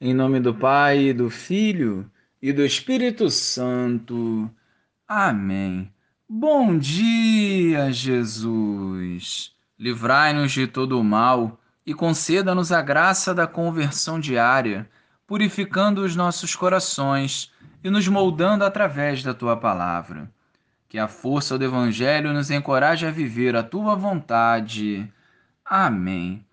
Em nome do Pai, do Filho e do Espírito Santo. Amém. Bom dia, Jesus. Livrai-nos de todo o mal e conceda-nos a graça da conversão diária, purificando os nossos corações e nos moldando através da tua palavra. Que a força do Evangelho nos encoraje a viver a tua vontade. Amém.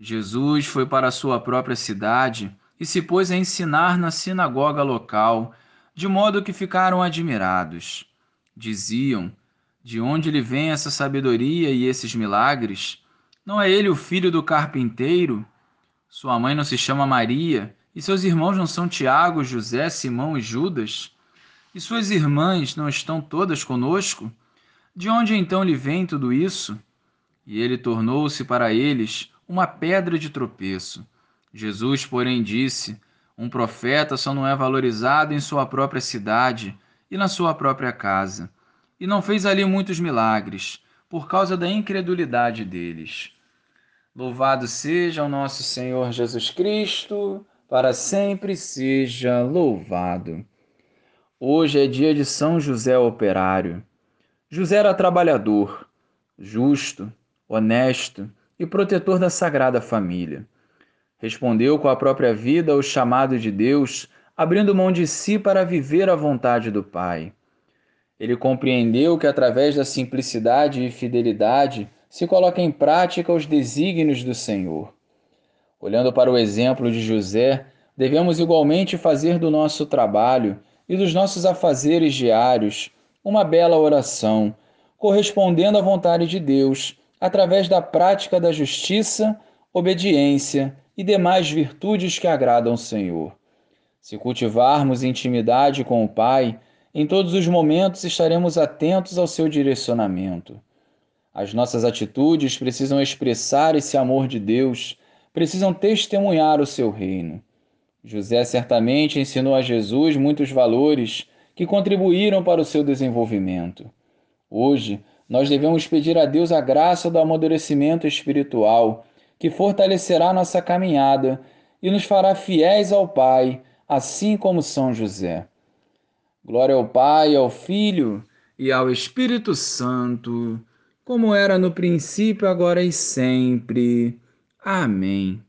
Jesus foi para a sua própria cidade e se pôs a ensinar na sinagoga local, de modo que ficaram admirados. Diziam: De onde lhe vem essa sabedoria e esses milagres? Não é ele o filho do carpinteiro? Sua mãe não se chama Maria, e seus irmãos não são Tiago, José, Simão e Judas? E suas irmãs não estão todas conosco? De onde então lhe vem tudo isso? E ele tornou-se para eles uma pedra de tropeço Jesus, porém, disse: Um profeta só não é valorizado em sua própria cidade e na sua própria casa. E não fez ali muitos milagres, por causa da incredulidade deles. Louvado seja o nosso Senhor Jesus Cristo, para sempre seja louvado. Hoje é dia de São José Operário. José era trabalhador, justo, honesto e protetor da Sagrada Família. Respondeu com a própria vida ao chamado de Deus, abrindo mão de si para viver a vontade do Pai. Ele compreendeu que através da simplicidade e fidelidade se coloca em prática os desígnios do Senhor. Olhando para o exemplo de José, devemos igualmente fazer do nosso trabalho e dos nossos afazeres diários uma bela oração, correspondendo à vontade de Deus, através da prática da justiça, obediência e demais virtudes que agradam ao Senhor. Se cultivarmos intimidade com o Pai, em todos os momentos estaremos atentos ao seu direcionamento. As nossas atitudes precisam expressar esse amor de Deus, precisam testemunhar o seu reino. José certamente ensinou a Jesus muitos valores que contribuíram para o seu desenvolvimento. Hoje, nós devemos pedir a Deus a graça do amadurecimento espiritual que fortalecerá nossa caminhada e nos fará fiéis ao Pai, assim como São José. Glória ao Pai, ao Filho e ao Espírito Santo, como era no princípio, agora e sempre. Amém.